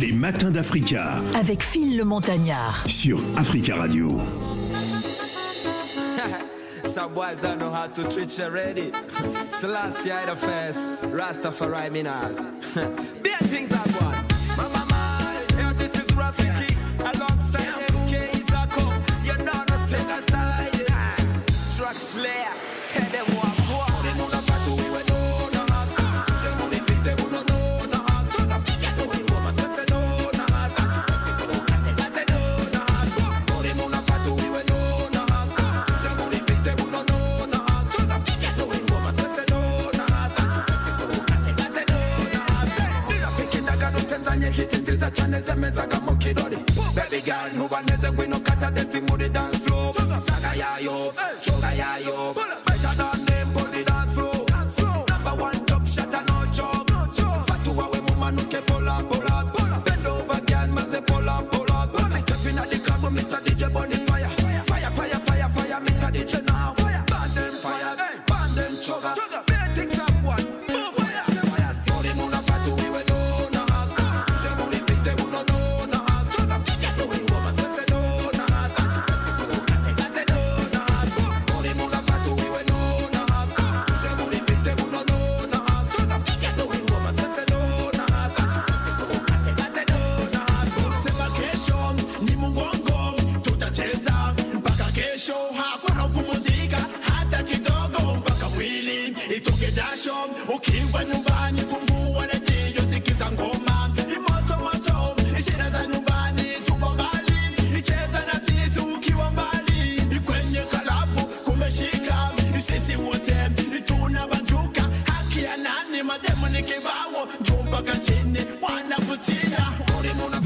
Les matins d'Africa avec Phil le Montagnard. sur Africa Radio. Some boys don't know how to treat you already. Selassie I the first, Rastafari Minas. Bad things are one. Mama, my, yeah, this is Rafiki. cha nezemeza kama kidodi baby girl nubaneze kwinokata dance muri dance floor. Saka yayo choka yayo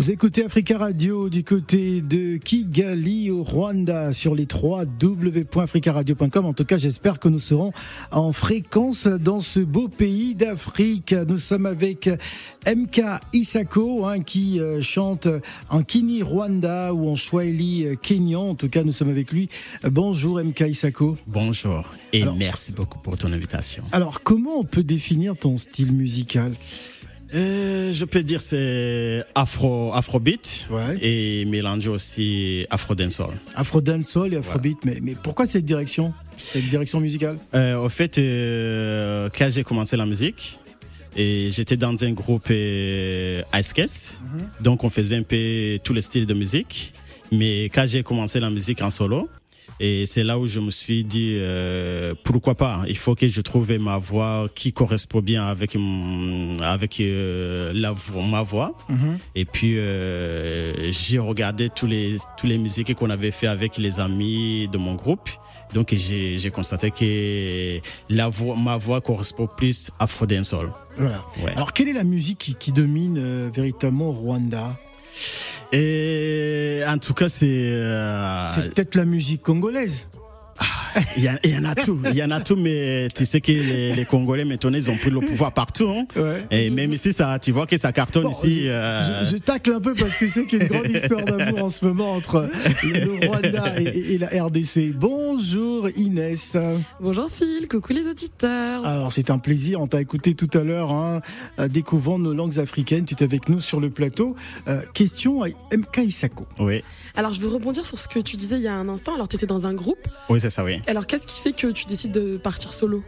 Vous écoutez Africa Radio du côté de Kigali au Rwanda sur les 3 www.africaradio.com. En tout cas, j'espère que nous serons en fréquence dans ce beau pays d'Afrique. Nous sommes avec MK Isako hein, qui euh, chante en Kini Rwanda ou en Swahili euh, Kenyan. En tout cas, nous sommes avec lui. Bonjour MK Isako. Bonjour et Alors- merci beaucoup pour ton invitation. Alors, comment on peut définir ton style musical? Euh, je peux dire c'est afro afrobeat Ouais. et mélanger aussi afro dancehall. Afro dancehall et Afrobeat, mais, mais pourquoi cette direction? Cette direction musicale? Euh, au fait, euh, quand j'ai commencé la musique, et j'étais dans un groupe euh, Ice Case, donc on faisait un peu tous les styles de musique. Mais quand j'ai commencé la musique en solo, et c'est là où je me suis dit euh, pourquoi pas il faut que je trouve ma voix qui correspond bien avec avec euh, la ma voix. Et puis euh, j'ai regardé tous les tous les musiques qu'on avait fait avec les amis de mon groupe. Donc j'ai constaté que la voix ma voix correspond plus à Afro dancehall Voilà. Ouais. Alors, quelle est la musique qui, qui domine euh, véritablement Rwanda? Et en tout cas c'est euh, C'est peut-être la musique congolaise. Il y, a- il y en a tout, il y en a tout, mais tu sais que les, les Congolais maintenant ils ont pris le pouvoir partout. hein. Ouais. Et même ici, ça, tu vois que ça cartonne Bon, ici. je, euh, je- je tacle un peu parce que je sais qu'il y a une grande histoire d'amour en ce moment entre le Rwanda et, et- et la RDC. Bonjour Inès. Bonjour Phil, coucou les auditeurs. Alors c'est un plaisir, on t'a écouté tout à l'heure, hein, euh, découvrant nos langues africaines, tu es avec nous sur le plateau. Euh, question à MK Isako. Oui, Alors je veux rebondir sur ce que tu disais il y a un instant. Alors tu étais dans un groupe. oui, c'est ça, oui. Alors qu'est-ce qui fait que tu décides de partir solo?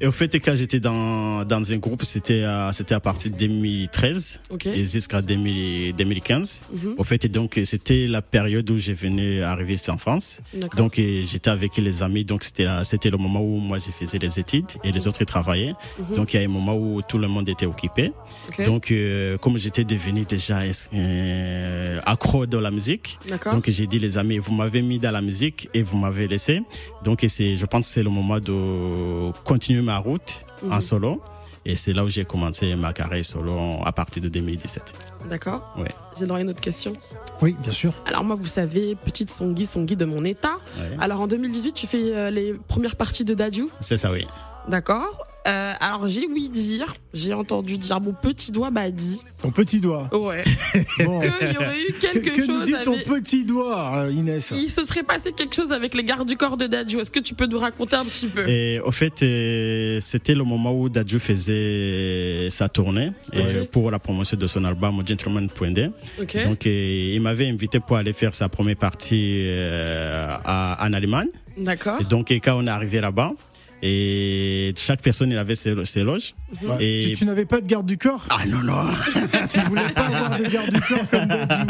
Et au fait, quand j'étais dans, dans un groupe, c'était à, c'était à partir de 2013 Ok. et jusqu'à 2000 2015. Mhm. Au fait, et donc, c'était la période où j'ai venu arriver ici en France. D'accord. Donc, j'étais avec les amis. Donc, c'était, c'était le moment où moi, je faisais les études et les autres ils travaillaient. Mhm. Donc, il y a un moment où tout le monde était occupé. Ok. Donc, euh, comme j'étais devenu déjà euh, accro de la musique, D'accord. Donc j'ai dit les amis, vous m'avez mis dans la musique et vous m'avez laissé. Donc, c'est, je pense que c'est le moment de continuer ma route en Mhm. solo. Et c'est là où j'ai commencé ma carrière solo à partir de 2017. D'accord. Ouais. J'ai droit à une autre question. Oui, bien sûr. Alors moi, vous savez, petite Songui, Songui de mon état. Ouais. Alors en 2018, tu fais euh, les premières parties de Dadju? C'est ça, oui. D'accord. Euh, alors j'ai oui dire, j'ai entendu dire mon petit doigt m'a dit. Ton petit doigt. Ouais. Bon. Qu'il y aurait eu quelque que nous chose dit ton avec. petit doigt, Inès? Il se serait passé quelque chose avec les gardes du corps de Dadju. Est-ce que tu peux nous raconter un petit peu? Et au fait, euh, c'était le moment où Dadju faisait sa tournée euh, pour la promotion de son album Gentleman Puende. Ok. Donc, euh, il m'avait invité pour aller faire sa première partie en Allemagne. D'accord. Et donc, et quand on est arrivé là-bas, et chaque personne il avait ses, ses loges. Ouais. Et Tu, tu n'avais pas de garde du corps? Ah non non. Tu voulais pas avoir de garde du corps comme Dadju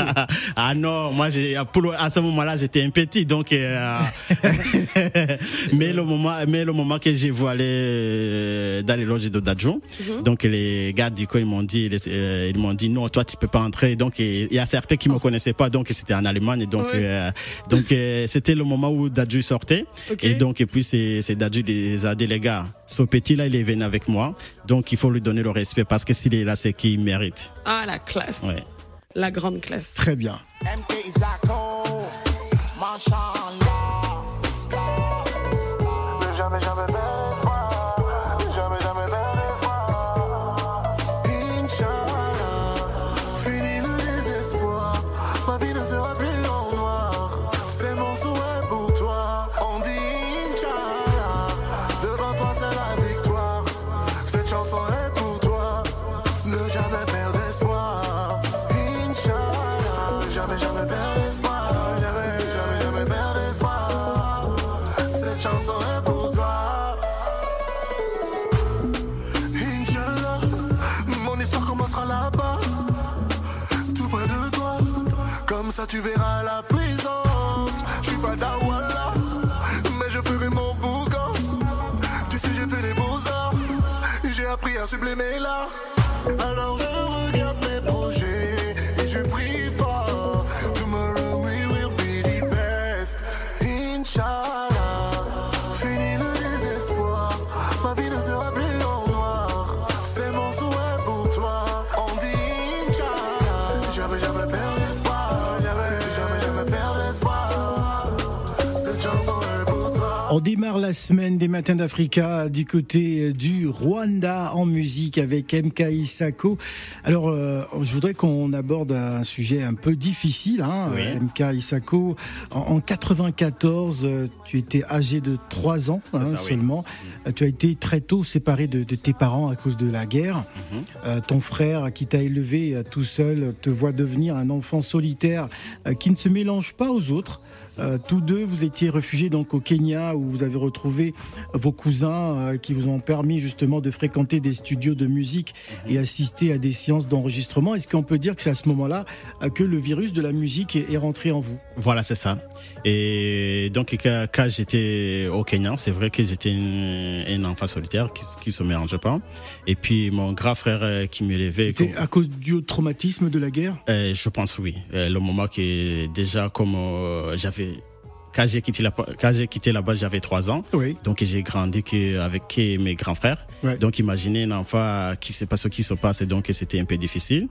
ah non. Moi j'ai à ce moment-là j'étais un petit donc euh, mais le moment mais le moment que j'ai vu aller euh, dans les loges de Dadjon donc les gars du coup ils m'ont dit euh, ils m'ont dit non toi tu peux pas entrer. Donc il y a certains qui me connaissaient pas donc c'était en Allemagne. Donc Ouais. euh, donc euh, c'était le moment où Dadju sortait. Et donc et puis c'est c'est Dadju les a dit les gars ce petit là il est venu avec moi donc il faut lui donner le respect parce que s'il est là c'est qu'il mérite Ah la classe. Ouais. La grande classe. Très bien. MK ça, tu verras la puissance. Je suis pas d'Awallah, mais je ferai mon boucan. Tu sais, j'ai fait les beaux-arts, j'ai appris à sublimer l'art. Alors je regarde mes projets démarre la semaine des matins d'Africa du côté du Rwanda en musique avec MK Isako. Alors, euh, je voudrais qu'on aborde un sujet un peu difficile. Hein, Oui. euh, MK Isako, en, en 94, euh, tu étais âgé de 3 ans hein, ça, seulement. Euh, Tu as été très tôt séparé de, de tes parents à cause de la guerre. Mhm. Euh, ton frère, qui t'a élevé euh, tout seul, te voit devenir un enfant solitaire euh, qui ne se mélange pas aux autres. Euh, tous deux, vous étiez réfugiés donc au Kenya où vous avez retrouvé vos cousins euh, qui vous ont permis justement de fréquenter des studios de musique et assister à des séances d'enregistrement. Est-ce qu'on peut dire que c'est à ce moment-là euh, que le virus de la musique est, est rentré en vous? Voilà, c'est ça. Et donc, quand, j'étais au Kenya, c'est vrai que j'étais un, enfant solitaire qui, qui se mélangeait pas. Et puis, mon grand frère qui m'élevait, C'était comme- à cause du traumatisme de la guerre? Euh, je pense oui. Le moment que déjà, comme j'avais, quand j'ai quitté la, quand j'ai quitté là-bas, j'avais trois ans. Oui. Donc, j'ai grandi que, avec mes grands frères. Ouais. Donc, imaginez un enfant qui sait pas ce qui se passe, et donc c'était un peu difficile.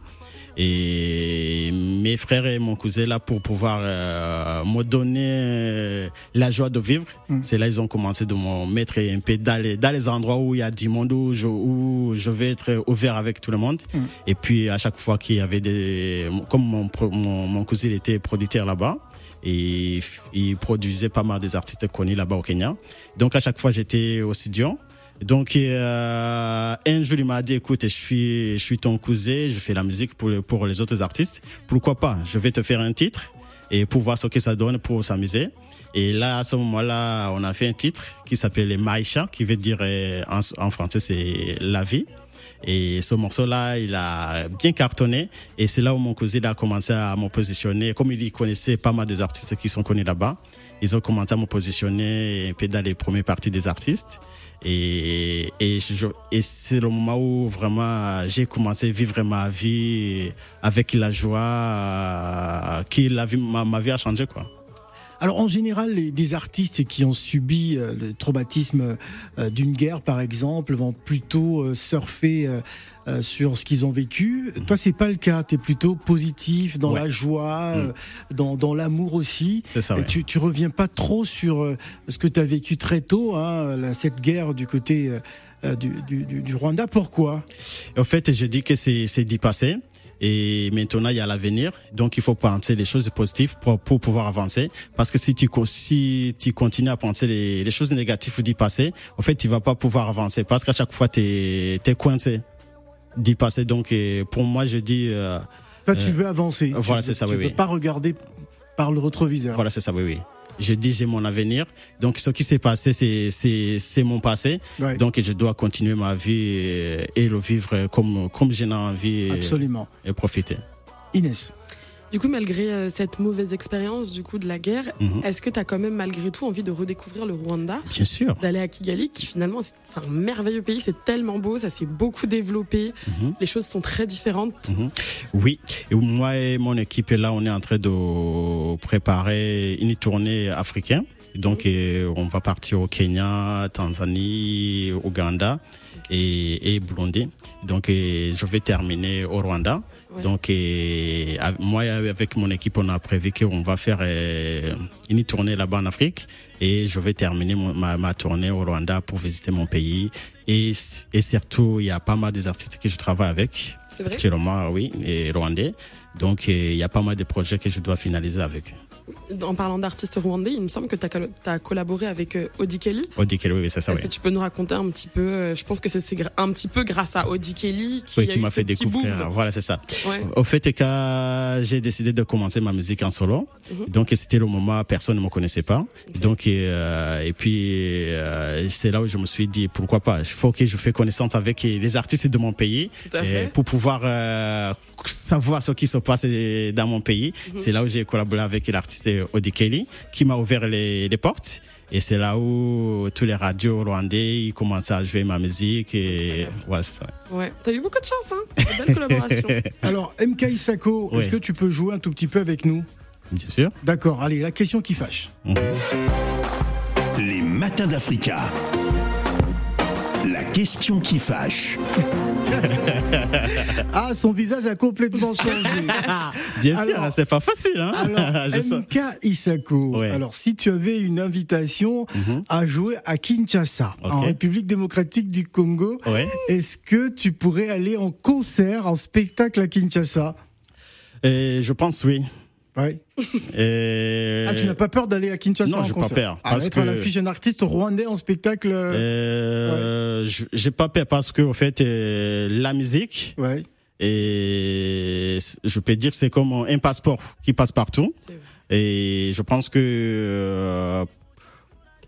Et mes frères et mon cousin là pour pouvoir euh, me donner euh, la joie de vivre. C'est là ils ont commencé de me mettre un peu dans les, dans les endroits où il y a du monde où je, où je vais être ouvert avec tout le monde. Et puis à chaque fois qu'il y avait des, comme mon, pro- mon, mon cousin était producteur là-bas. Et il produisait pas mal des artistes connus là-bas au Kenya. Donc à chaque fois j'étais au studio. Donc euh, un jour il m'a dit écoute je suis je suis ton cousin je fais la musique pour pour les autres artistes pourquoi pas? Je vais te faire un titre et pour voir ce que ça donne pour s'amuser et là à ce moment-là on a fait un titre qui s'appelle Maïcha qui veut dire euh, en français c'est la vie et ce morceau-là, il a bien cartonné. Et c'est là où mon cousin a commencé à me positionner. Comme il connaissait pas mal des artistes qui sont connus là-bas, ils ont commencé à me positionner un peu dans les premières parties des artistes. Et, et, et c'est le moment où vraiment j'ai commencé à vivre ma vie avec la joie qui la vie, ma, ma vie a changé quoi. Alors en général, les, des artistes qui ont subi euh, le traumatisme euh, d'une guerre, par exemple, vont plutôt euh, surfer euh, euh, sur ce qu'ils ont vécu. Toi, c'est pas le cas. Tu es plutôt positif, dans Ouais. la joie, euh, dans, dans l'amour aussi. C'est ça, Et ouais. tu, tu reviens pas trop sur euh, ce que tu as vécu très tôt, hein, la- cette guerre du côté du, du, du- Rwanda. Pourquoi? En fait, je dis que c'est c'est du passé. Et maintenant, il y a l'avenir. Donc, il faut penser les choses positives pour, pour pouvoir avancer. Parce que si tu, si tu continues à penser les, les choses négatives du passé, en fait, tu vas pas pouvoir avancer. Parce qu'à chaque fois, tu es, coincé du passé. Donc, pour moi, je dis, euh, Toi, tu Euh, veux avancer. voilà, Tu c'est veux- ça, Tu oui, veux oui. pas regarder par le rétroviseur. voilà, c'est ça, oui, oui. Je dis, j'ai mon avenir. Donc, ce qui s'est passé, c'est, mon passé. Ouais, Donc, je dois continuer ma vie et, et le vivre comme, comme j'en ai envie et, absolument. et profiter. Inès. Du coup, malgré euh, cette mauvaise expérience du coup de la guerre, Mhm. est-ce que tu as quand même malgré tout envie de redécouvrir le Rwanda? Bien sûr. d'aller à Kigali, qui finalement c'est un merveilleux pays, c'est tellement beau, ça s'est beaucoup développé, Mhm. les choses sont très différentes. Mhm. Oui, et moi et mon équipe là, on est en train de préparer une tournée africaine. Donc, on va partir au Kenya, Tanzanie, Ouganda et, et Burundi. Donc, je vais terminer au Rwanda. Ouais. Donc, moi avec mon équipe, on a prévu qu'on va faire euh, une tournée là-bas en Afrique et je vais terminer ma, ma tournée au Rwanda pour visiter mon pays. Et, et surtout, il y a pas mal des artistes que je travaille avec. C'est vrai? Actuellement, oui, et rwandais. Donc, euh, il y a pas mal de projets que je dois finaliser avec. En parlant d'artistes rwandais, il me semble que tu as, collaboré avec euh, Odi Kelly. Odi Kelly, oui, c'est ça, oui. Que tu peux nous raconter un petit peu euh, Je pense que c'est un petit peu grâce à Odi Kelly qui, Oui, qui m'a fait découvrir. Voilà, c'est ça. Ouais. Au fait, quand j'ai décidé de commencer ma musique en solo, Mhm. donc c'était le moment personne ne me connaissait pas. Donc, euh, et puis, euh, c'est là où je me suis dit, pourquoi pas, il faut que je fasse connaissance avec les artistes de mon pays et pour pouvoir euh, savoir ce qui se passe dans mon pays. Mhm. C'est là où j'ai collaboré avec l'artiste Odi Kelly qui m'a ouvert les, les portes. Et c'est là où tous les radios rwandais ils commençaient à jouer ma musique et voilà, c'est ça. Ouais. T'as eu beaucoup de chance, hein Une Belle collaboration. Alors, MK Isako, Oui. est-ce que tu peux jouer un tout petit peu avec nous? Bien sûr. D'accord, allez, la question qui fâche. Les matins d'Africa. La question qui fâche. Ah, son visage a complètement changé. Bien Alors- sûr, c'est pas facile. Hein Alors, Je. MK Isako, Ouais. alors si tu avais une invitation Mhm. à jouer à Kinshasa, en. République démocratique du Congo, Ouais. est-ce que tu pourrais aller en concert, en spectacle à Kinshasa? Et je pense oui. Ouais. Et- Ah, tu n'as pas peur d'aller à Kinshasa Non, j'ai pas peur, Ah, parce être à que- l'affiche d'un artiste rwandais en spectacle. euh, Euh, je- J'ai pas peur parce que, en fait, euh, la musique, Ouais. et je peux dire, c'est comme un passeport qui passe partout. Et je pense que euh,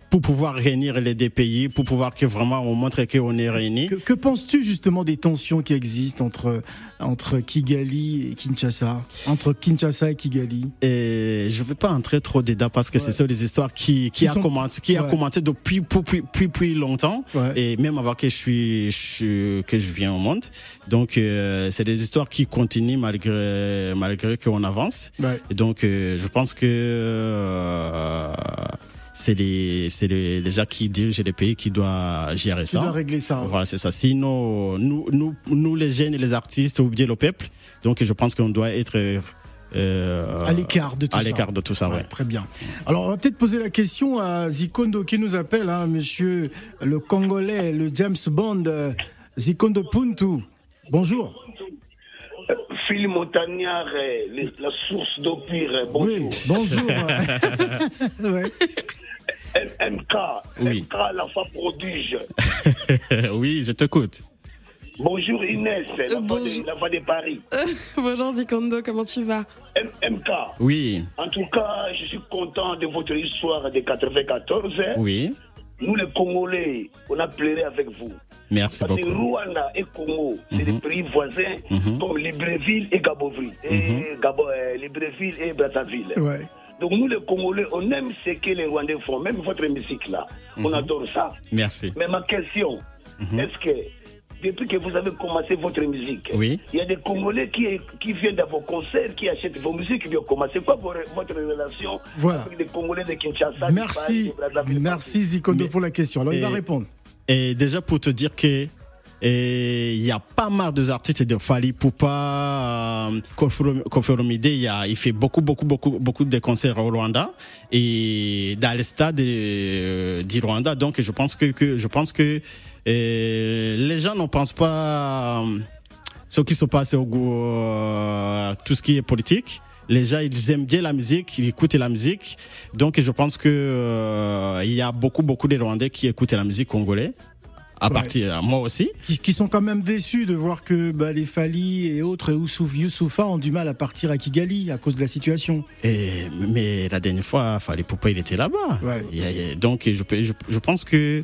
pour pouvoir réunir les deux pays, pour pouvoir que vraiment on montre qu'on est réunis. Que, que penses-tu justement des tensions qui existent entre, entre Kigali et Kinshasa? Entre Kinshasa et Kigali? Et je veux pas entrer trop dedans parce que Ouais. ce sont des histoires qui, qui, a, sont- commencé, qui a ouais. commencé depuis, depuis, depuis, depuis longtemps. Ouais. Et même avant que je suis, je- que je viens au monde. Donc, euh, c'est des histoires qui continuent malgré, malgré qu'on avance. Ouais. Et donc, euh, je pense que euh, c'est les, c'est les, les gens qui dirigent les pays qui doivent gérer Tu ça. dois régler ça. Voilà, c'est ça. Sinon, nous, nous, nous, les jeunes et les artistes, ou bien le peuple, donc je pense qu'on doit être euh, À l'écart de tout à ça. l'écart de tout ça, ouais. Très bien. Alors, on va peut-être poser la question à Zikondo qui nous appelle, hein, monsieur le Congolais, le James Bond, euh, Zikondo Puntu. Bonjour. Phil Montagnard, la source euh, Bonjour. Oui, bonjour. Ouais. M- MK, Oui. MK, l'enfant prodige. oui, je t'écoute. Bonjour Inès, la voix bonjour. de, la voix de Paris. Bonjour Zikondo, comment tu vas? M- MK, Oui, en tout cas, je suis content de votre histoire de 94. hein. oui. Nous, les Congolais, on a pleuré avec vous. Merci Parce beaucoup. Rwanda et Congo, c'est des pays voisins Mhm. comme Libreville et Gaboville. Et Gabo, euh, Libreville et Brazzaville. Ouais. Donc nous, les Congolais, on aime ce que les Rwandais font, même votre musique là. On adore ça. Merci. Mais ma question, est-ce que depuis que vous avez commencé votre musique, Oui. il y a des Congolais qui, qui viennent à vos concerts, qui achètent vos musiques, qui viennent commencer? Quoi votre relation Voilà. avec les Congolais de Kinshasa de Merci, Paris, de Brazzaville merci Zikondo Mais- pour la question. Alors, il va et- répondre. Et déjà pour te dire que Et il y a pas mal de artistes de Fali Poupa, euh, Olomide, il, y a, il fait beaucoup, beaucoup, beaucoup, beaucoup de concerts au Rwanda et dans le stade euh, du Rwanda. Donc, je pense que, que je pense que euh, les gens ne pensent pas euh, ce qui se passe au tout ce qui est politique. Les gens, ils aiment bien la musique, ils écoutent la musique. Donc, je pense que euh, y a beaucoup, beaucoup de Rwandais qui écoutent la musique congolaise. À Ouais. partir, moi aussi. Qui, sont quand même déçus de voir que bah, les Fali et autres, et Youssouf, Youssoufa ont du mal à partir à Kigali à cause de la situation. Et, mais la dernière fois, Fali Poupa, il était là-bas. Ouais. Donc, je, peux- je, je pense que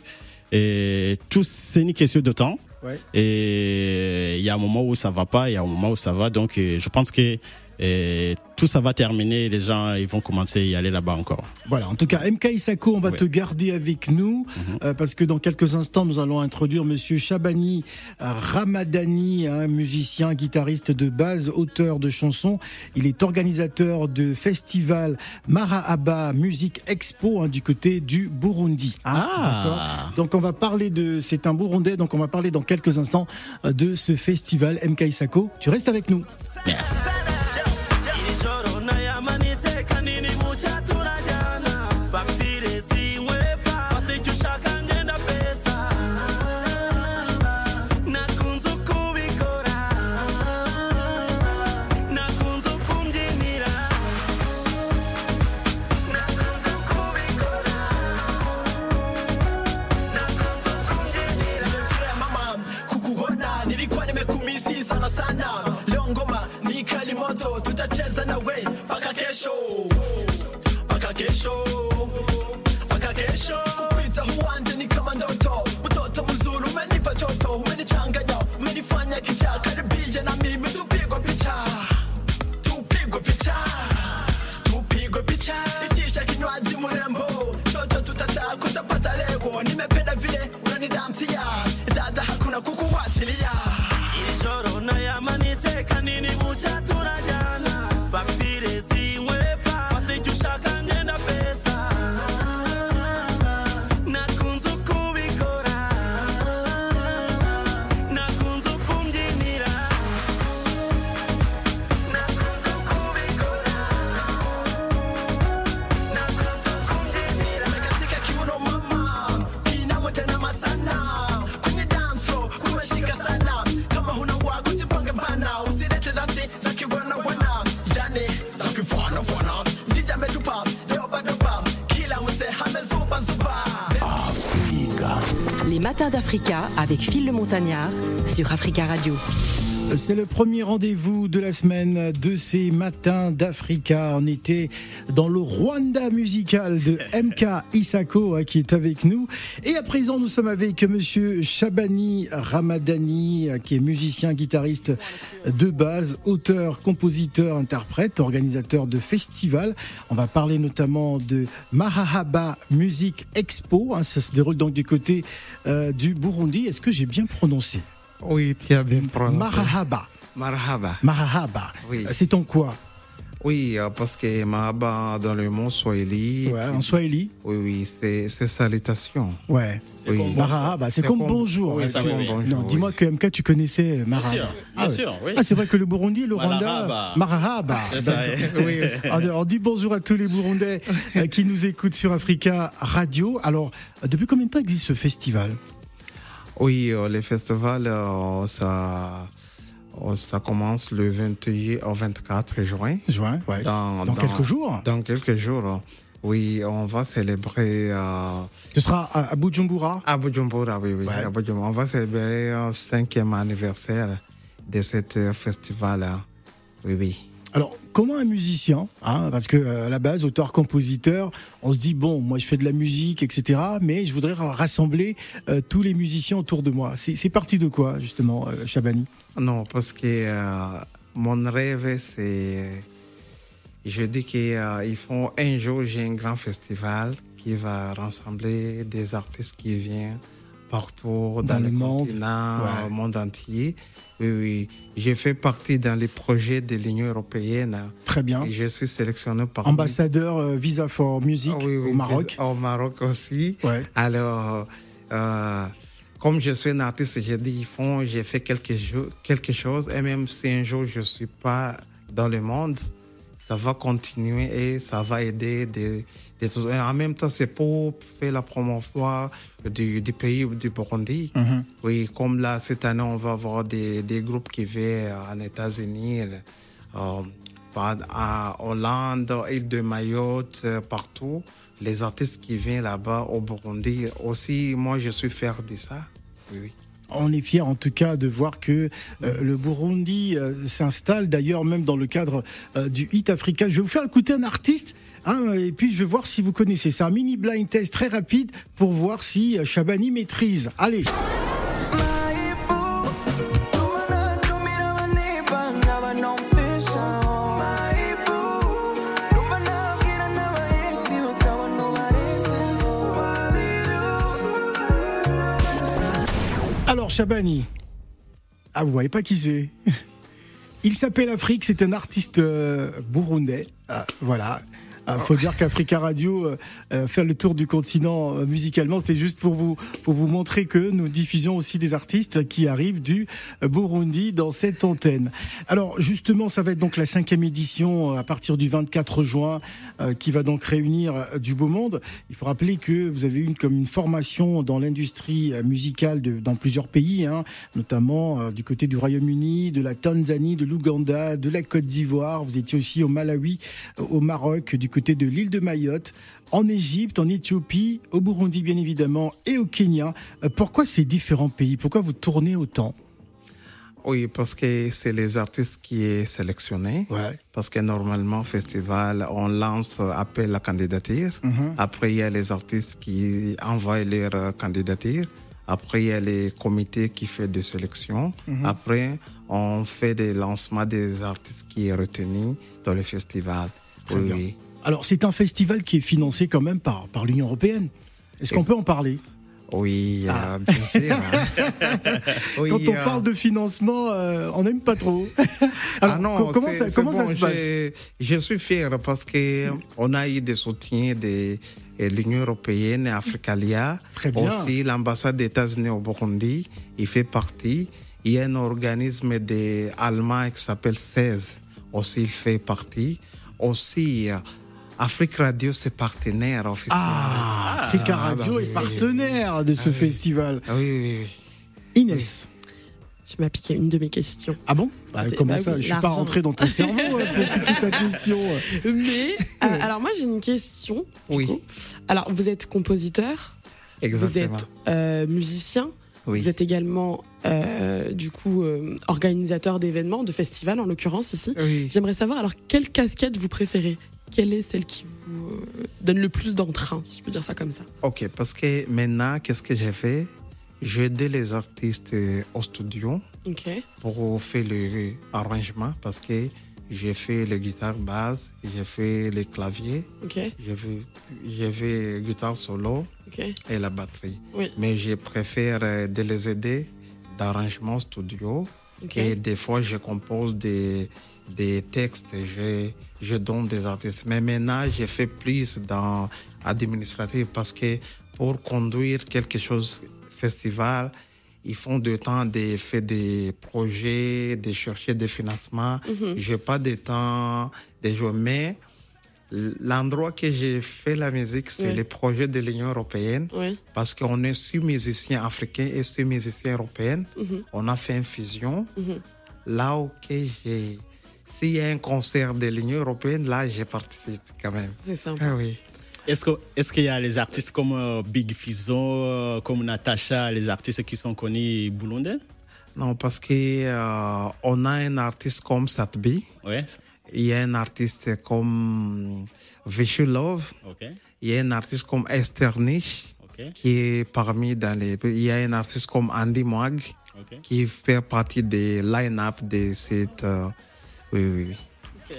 euh, tout, c'est une question de temps. Ouais. Et il y a un moment où ça va pas, il y a un moment où ça va. Donc, euh, je pense que euh, tout ça va terminer. Les gens, ils vont commencer à y aller là-bas encore. Voilà, en tout cas, MK Isako, on va te garder avec nous euh, parce que dans quelques instants, nous allons introduire Monsieur Shabani Ramadani, un musicien, guitariste de base, auteur de chansons. Il est organisateur de festival Marahaba Music Expo hein, du côté du Burundi. hein, Ah. Donc on va parler de, c'est un Burundais, donc on va parler dans quelques instants euh, de ce festival MK Isako. Tu restes avec nous. Merci. D'Africa avec Phil le Montagnard sur Africa Radio. C'est le premier rendez-vous de la semaine de ces matins d'Africa. On était dans le Rwanda musical de MK Isako hein, qui est avec nous. Et à présent, nous sommes avec monsieur Shabani Ramadani euh, qui est musicien, guitariste de base, auteur, compositeur, interprète, organisateur de festivals. On va parler notamment de Marahaba Music Expo. hein. ça se déroule donc du côté euh, du Burundi. Est-ce que j'ai bien prononcé? Oui, tu as bien prononcé. Marahaba. Marhaba. Marahaba. Oui. C'est en quoi? Oui, euh, parce que Mahaba dans le mot Swahili. Ouais, en Swahili Oui, oui, c'est c'est salutation. Ouais. Oui. Marahaba, c'est C'est comme comme- bonjour. oui, hein, c'est tu- comme bonjour, Non, dis-moi que MK, tu connaissais Marahaba. sûr, bien ah, ouais. sûr, oui. Ah, c'est vrai que le Burundi et le Rwanda. Marahaba. Marahaba. C'est ça, D'accord. oui. Alors, on dit bonjour à tous les Burundais euh, qui nous écoutent sur Africa Radio. Alors, euh, depuis combien de temps existe ce festival? Oui, euh, les festivals, euh, ça, ça commence le 21 au 24 juin. Juin, ouais. Dans, Dans quelques jours Dans quelques jours. Oui, on va célébrer euh, Ce sera à, à Bujumbura à Bujumbura, oui, oui, Ouais. à Bujumbura. On va célébrer le cinquième anniversaire de ce festival. Oui, oui. Alors, comment un musicien, hein, parce que euh, à la base, auteur-compositeur, on se dit bon, moi je fais de la musique, etc., mais je voudrais rassembler euh, tous les musiciens autour de moi. C'est parti de quoi, justement, euh, Chabani Non, parce que euh, mon rêve, c'est. Je dis qu'il faut un jour, j'ai un grand festival qui va rassembler des artistes qui viennent partout dans, Dans le monde, continent, ouais. au monde entier. Oui, oui. J'ai fait partie dans les projets de l'Union européenne. Très bien. Et je suis sélectionné par Ambassadeur euh, Visa for Music Ah oui, oui, au Maroc. Au Maroc aussi. Ouais. Alors, euh, comme je suis un artiste, j'ai dit, ils font, j'ai fait quelque, quelque chose. Et même si un jour je ne suis pas dans le monde, ça va continuer et ça va aider des. Et en même temps, c'est pour faire la promotion du, du pays du Burundi. Oui, comme là, cette année, on va avoir des, des groupes qui viennent en États-Unis, euh, à Hollande, île de Mayotte, euh, partout. Les artistes qui viennent là-bas au Burundi. Aussi, moi, je suis fier de ça. Oui, oui. On est fiers en tout cas de voir que euh, le Burundi euh, s'installe, d'ailleurs même dans le cadre euh, du Hit Africa. Je vais vous faire écouter un artiste. hein, et puis je vais voir si vous connaissez. C'est un mini blind test très rapide pour voir si Shabani maîtrise. Allez, alors Shabani. Ah, vous voyez pas qui c'est Il s'appelle Afrique, c'est un artiste euh, burundais. Ah, voilà. Il faut dire qu'Africa Radio euh, euh, faire le tour du continent euh, musicalement, c'était juste pour vous pour vous montrer que nous diffusions aussi des artistes qui arrivent du Burundi dans cette antenne. Alors justement, ça va être donc la cinquième édition euh, à partir du 24 juin, euh, qui va donc réunir du beau monde. Il faut rappeler que vous avez eu comme une formation dans l'industrie musicale de, dans plusieurs pays, hein, notamment du côté du Royaume-Uni, de la Tanzanie, de l'Ouganda, de la Côte d'Ivoire. Vous étiez aussi au Malawi, au Maroc, du côté de l'île de Mayotte, en Égypte, en Éthiopie, au Burundi bien évidemment et au Kenya. Euh, Pourquoi ces différents pays? Pourquoi vous tournez autant? Oui, parce que c'est les artistes qui est sélectionné. Ouais. Parce que normalement, au festival, on lance appel la candidature. Après, il y a les artistes qui envoient leur euh, candidature. Après, il y a les comités qui font des sélections. Après, on fait des lancements des artistes qui est retenu dans le festival. Très oui, bien. Alors c'est un festival qui est financé quand même par, par l'Union Européenne. Est-ce qu'on peut en parler? Oui, euh, bien sûr. Oui, Quand on euh, parle de financement, euh, on n'aime pas trop. Alors, ah non, co- comment ça, se passe? je, suis fier parce que on a eu des soutiens de de l'Union européenne et Africalia. Très bien. Aussi, l'ambassade des États-Unis au Burundi, il fait partie. Il y a un organisme de allemand qui s'appelle 16. Aussi, il fait partie. Aussi, Afrique Radio, c'est partenaire officiel. Ah, Africa Ah, Radio bah est oui. partenaire de ce Ah oui. festival. Ah oui, oui, oui. Inès. Tu m'as piqué une de mes questions. Ah bon? Bah, C'était- Comment bah ça? oui, Je suis pas rentré dans ton cerveau hein, pour piquer ta question. Mais, euh, alors moi j'ai une question. du Oui. coup. Alors vous êtes compositeur, vous Exactement. êtes euh, musicien, Oui. vous êtes également euh, du coup euh, organisateur d'événements, de festivals en l'occurrence ici. Oui. J'aimerais savoir alors quelle casquette vous préférez? Quelle est celle qui vous euh, donne le plus d'entrain, si je peux dire ça comme ça? Ok, parce que maintenant, qu'est-ce que j'ai fait? J'ai aidé les artistes euh, au studio pour faire le arrangement parce que j'ai fait les guitares basse, j'ai fait les claviers, j'ai fait, j'ai fait guitare solo et la batterie. Oui. Mais je préfère euh, de les aider d'arrangement studio et des fois je compose des, des textes, je, je donne des artistes. Mais maintenant, j'ai fait plus dans administratif parce que pour conduire quelque chose festival, ils font du temps de faire des projets, de chercher des financements. Mhm. J'ai pas de temps de jouer, mais l'endroit que j'ai fait la musique, c'est Oui. le projet de l'Union européenne Oui. parce qu'on est six musiciens africains et six musiciens européens. Mhm. On a fait une fusion. Mhm. Là où j'ai... S'il y a un concert de l'Union européenne, là, je participe quand même. C'est sympa. Ah oui. Est-ce que- est-ce qu'il y a les artistes comme euh, Big Fizzo, euh, comme Natacha, les artistes qui sont connus burundais Non, parce que euh, on a un artiste comme Satbi. Ouais. Il y a un artiste comme Vishu Love. Ok. Il y a un artiste comme Esther Nish Ok. qui est parmi dans les. Il y a un artiste comme Andy Moag Ok. qui fait partie des line-up de cette. Oui, oui, oui.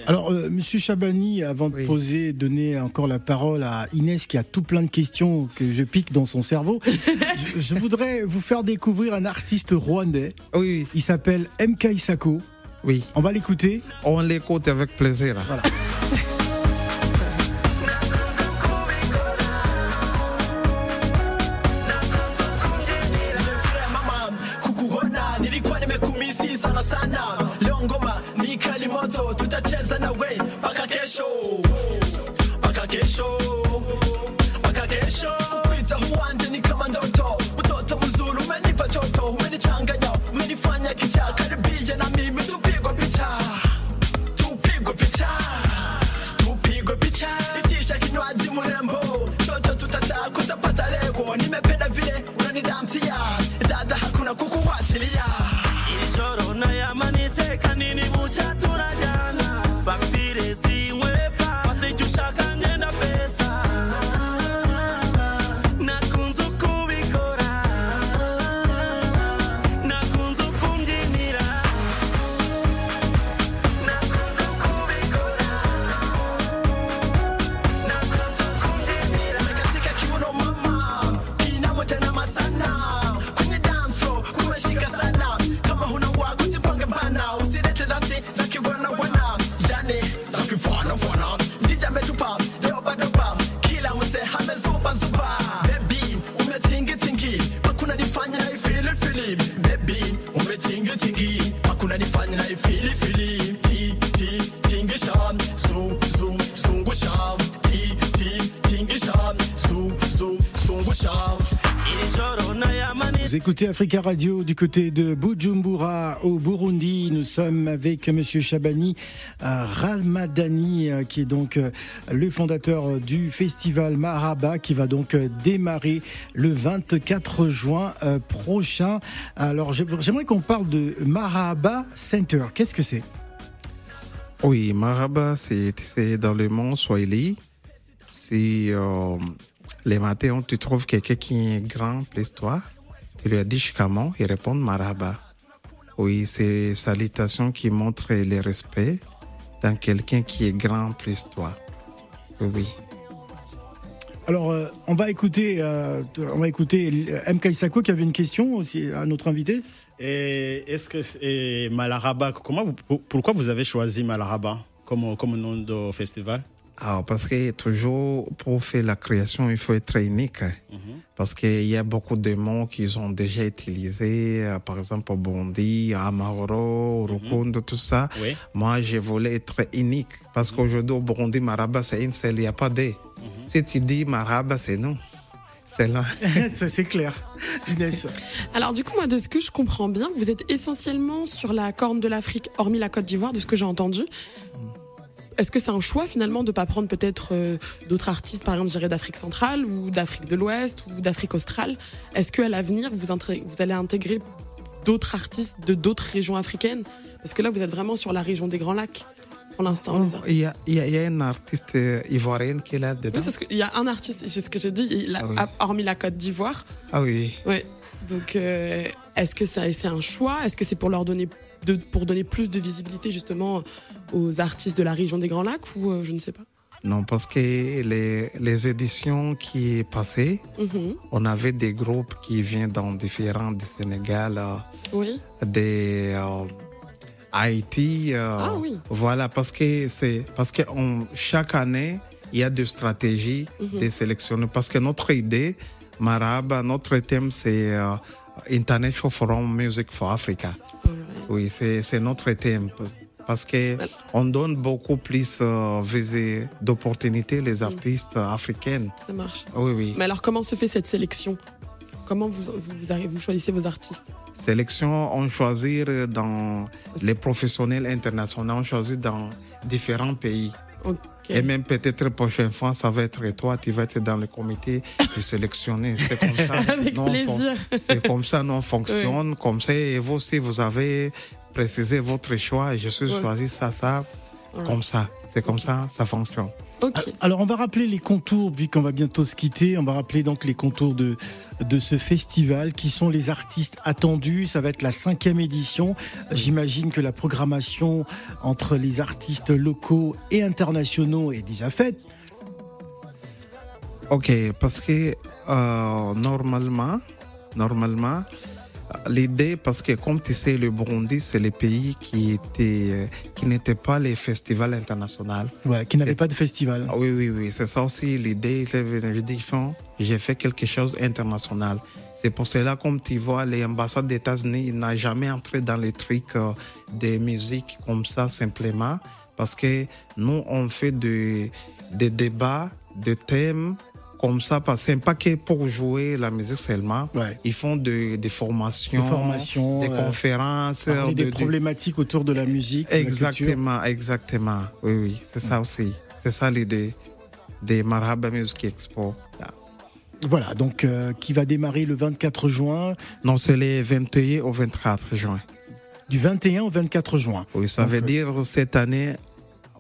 Alors, euh, Monsieur Chabani, avant de Oui. poser, donner encore la parole à Inès qui a tout plein de questions que je pique dans son cerveau, je, je voudrais vous faire découvrir un artiste rwandais. Oui, Il s'appelle MK Isako. oui. On va l'écouter. On l'écoute avec plaisir. Voilà. away mpaka kesho. Mpaka kesho. Ifili fili baby umetingi tingi. Hakuna nifanya na ifili fili Vous écoutez Africa Radio du côté de Bujumbura au Burundi. Nous sommes avec Monsieur Chabani euh, Ramadani, euh, qui est donc euh, le fondateur du festival Maraba, qui va donc démarrer le 24 juin prochain. Alors j'ai- j'aimerais qu'on parle de Maraba Center. Qu'est-ce que c'est? Oui, Maraba, c'est c'est dans le mont Swahili. Euh, les matins, tu trouves quelqu'un qui est grand plus toi, tu lui as dit Shikaman, il répond Maraba. Oui, c'est salutation qui montre le respect dans quelqu'un qui est grand plus toi. Oui. Alors, euh, on va écouter, euh, on va écouter M. Kaisako qui avait une question aussi à notre invité. Et est-ce que c'est- et Malaraba, comment vous- pourquoi vous avez choisi Malaraba comme, comme nom de festival? Parce que toujours pour faire la création, il faut être unique. Parce qu'il y a beaucoup de mots qu'ils ont déjà utilisés, euh, par exemple au Bondi, à Mauro, au Rukundo, tout ça. Oui. Moi, je voulais être unique. Parce qu'aujourd'hui, au Burundi, Maraba, c'est une seule, il n'y a pas deux. Si tu dis Maraba, c'est nous. C'est là. Ça c'est clair. Alors du coup, moi, de ce que je comprends bien, vous êtes essentiellement sur la corne de l'Afrique, hormis la Côte d'Ivoire, de ce que j'ai entendu. Est-ce que c'est un choix finalement de pas prendre peut-être euh, d'autres artistes, par exemple, d'Afrique centrale ou d'Afrique de l'Ouest ou d'Afrique australe? Est-ce qu'à l'avenir, vous, allez intégrer d'autres artistes de d'autres régions africaines? Parce que là, vous êtes vraiment sur la région des Grands Lacs pour l'instant. artistes. Il y y y a une artiste euh, ivoirienne qui est là dedans. Oui, que- il y a un artiste, c'est ce que j'ai dit, il a- Ah oui. hormis la Côte d'Ivoire. Ah oui. Ouais. Donc, euh, est-ce que ça, c'est un choix? Est-ce que c'est pour leur donner, de, pour donner plus de visibilité justement aux artistes de la région des Grands Lacs ou euh, je ne sais pas? Non, parce que les, les éditions qui passées, Mhm. on avait des groupes qui viennent dans différents du Sénégal, euh, Oui. des euh, Haïti. euh, Ah oui. Voilà, parce que c'est parce que on- chaque année il y a des stratégies Mhm. de sélectionner. Parce que notre idée, Maraba, notre thème c'est euh, International Forum Music for Africa. Oui, c'est notre thème. Parce que on donne beaucoup plus euh, d'opportunités les artistes africaines. Ça marche. Oui, oui. Mais alors, comment se fait cette sélection? Comment vous, vous, vous arrivez- vous choisissez vos artistes? Sélection, on choisit dans les professionnels internationaux, on choisit dans différents pays. Ok. Et même peut-être prochaine fois, ça va être toi, tu vas être dans le comité de sélectionner. C'est comme ça. Avec plaisir. C'est comme ça, nous on fonctionne. Comme ça, et vous aussi, vous avez précisé votre choix et je suis Ouais. choisi ça, ça, comme ça. C'est comme ça, ça fonctionne. Ok. Alors on va rappeler les contours, vu qu'on va bientôt se quitter, on va rappeler donc les contours de, de ce festival, qui sont les artistes attendus. Ça va être la cinquième édition. J'imagine que la programmation entre les artistes locaux et internationaux est déjà faite. Ok, parce que euh, normalement, normalement, l'idée, parce que comme tu sais, le Burundi, c'est le pays qui était, euh, qui n'était pas les festivals internationaux. Ouais, qui n'avait pas de festival. Ah Oui, oui, oui, c'est ça aussi l'idée. Je dis, j'ai fait quelque chose international. C'est pour cela, comme tu vois, les ambassades des États-Unis n'ont jamais entré dans les trucs euh, des musiques comme ça simplement, parce que nous, on fait de- des débats, des thèmes comme ça, parce que c'est pas que pour jouer la musique seulement. Ouais. Ils font de- des formations, Des formations, des euh, conférences, euh, des de- de- problématiques autour de la musique. la. Exactement, exactement. Oui, oui, c'est ça aussi. C'est ça l'idée des Marhaba Music Expo. Voilà, donc euh, qui va démarrer le 24 juin, Non, c'est les 21 au 24 juin. du 21 au 24 juin. Oui, ça Donc, veut dire cette année,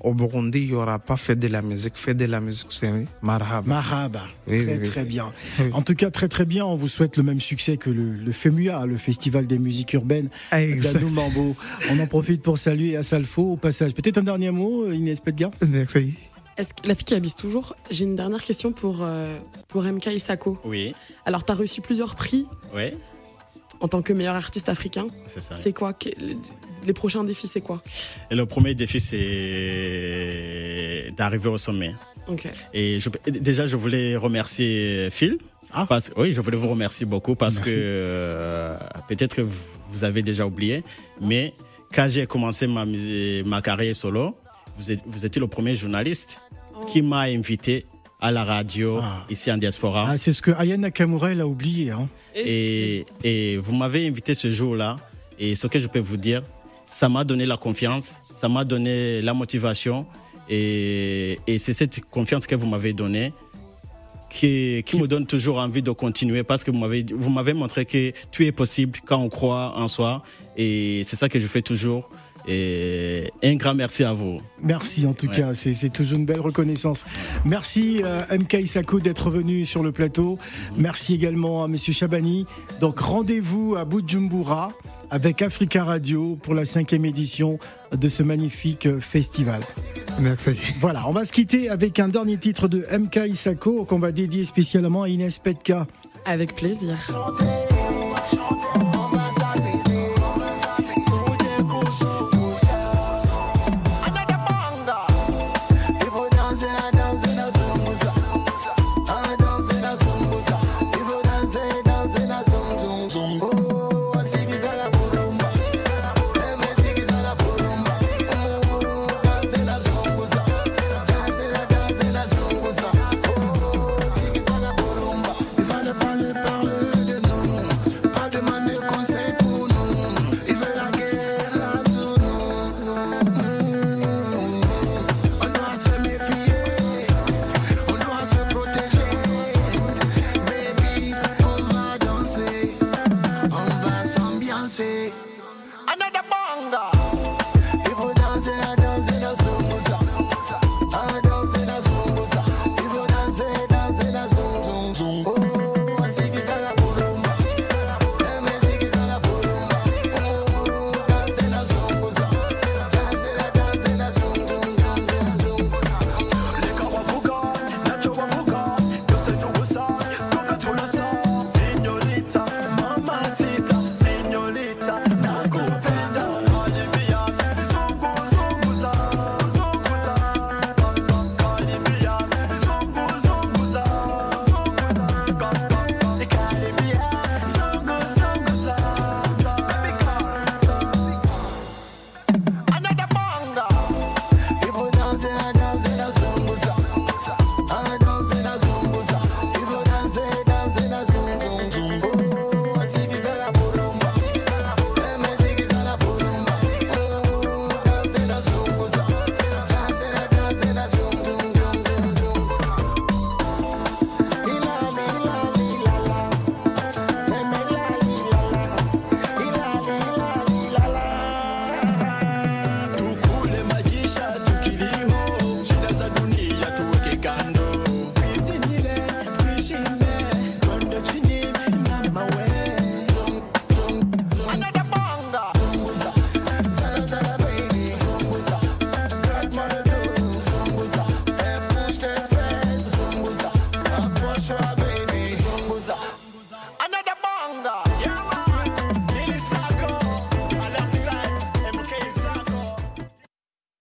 au Burundi, il n'y aura pas fait de la musique. Fait de la musique, c'est Marhaba. Mahaba. Oui, très, oui, oui. très bien. Oui. En tout cas, très très bien. On vous souhaite le même succès que le, le FEMUA, le Festival des musiques urbaines Exact. d'Anou Mambo. On en profite pour saluer Assalfo au passage. Peut-être un dernier mot, Inès Pedgar Merci. Est-ce que la fille qui abuse toujours J'ai une dernière question pour, euh, pour MK Isako. Oui, Alors, tu as reçu plusieurs prix oui, en tant que meilleur artiste africain. c'est ça. C'est quoi que- Les prochains défis, c'est quoi? Et le premier défi, c'est d'arriver au sommet. Ok. Et je- déjà, je voulais remercier Phil. Ah. Parce, oui, je voulais vous remercier beaucoup parce Merci. que euh, peut-être que vous- avez déjà oublié, mais quand j'ai commencé ma, ma carrière solo, vous, êtes- vous étiez le premier journaliste qui m'a invité à la radio Ah. ici en diaspora. ah, C'est ce que Aya Nakamura elle a oublié. Hein. Et, et vous m'avez invité ce jour-là. Et ce que je peux vous dire, ça m'a donné la confiance, ça m'a donné la motivation. Et, et c'est cette confiance que vous m'avez donnée qui, qui me donne toujours envie de continuer parce que vous m'avez, vous m'avez montré que tout est possible quand on croit en soi. Et c'est ça que je fais toujours. Et un grand merci à vous. Merci en tout Ouais. cas, c'est toujours une belle reconnaissance. Merci euh, MK Isako d'être venu sur le plateau. Merci également à Monsieur Chabani. Donc rendez-vous à Bujumbura avec Africa Radio pour la cinquième édition de ce magnifique festival. Merci. Voilà, on va se quitter avec un dernier titre de MK Isako qu'on va dédier spécialement à Inès Petka. Avec plaisir.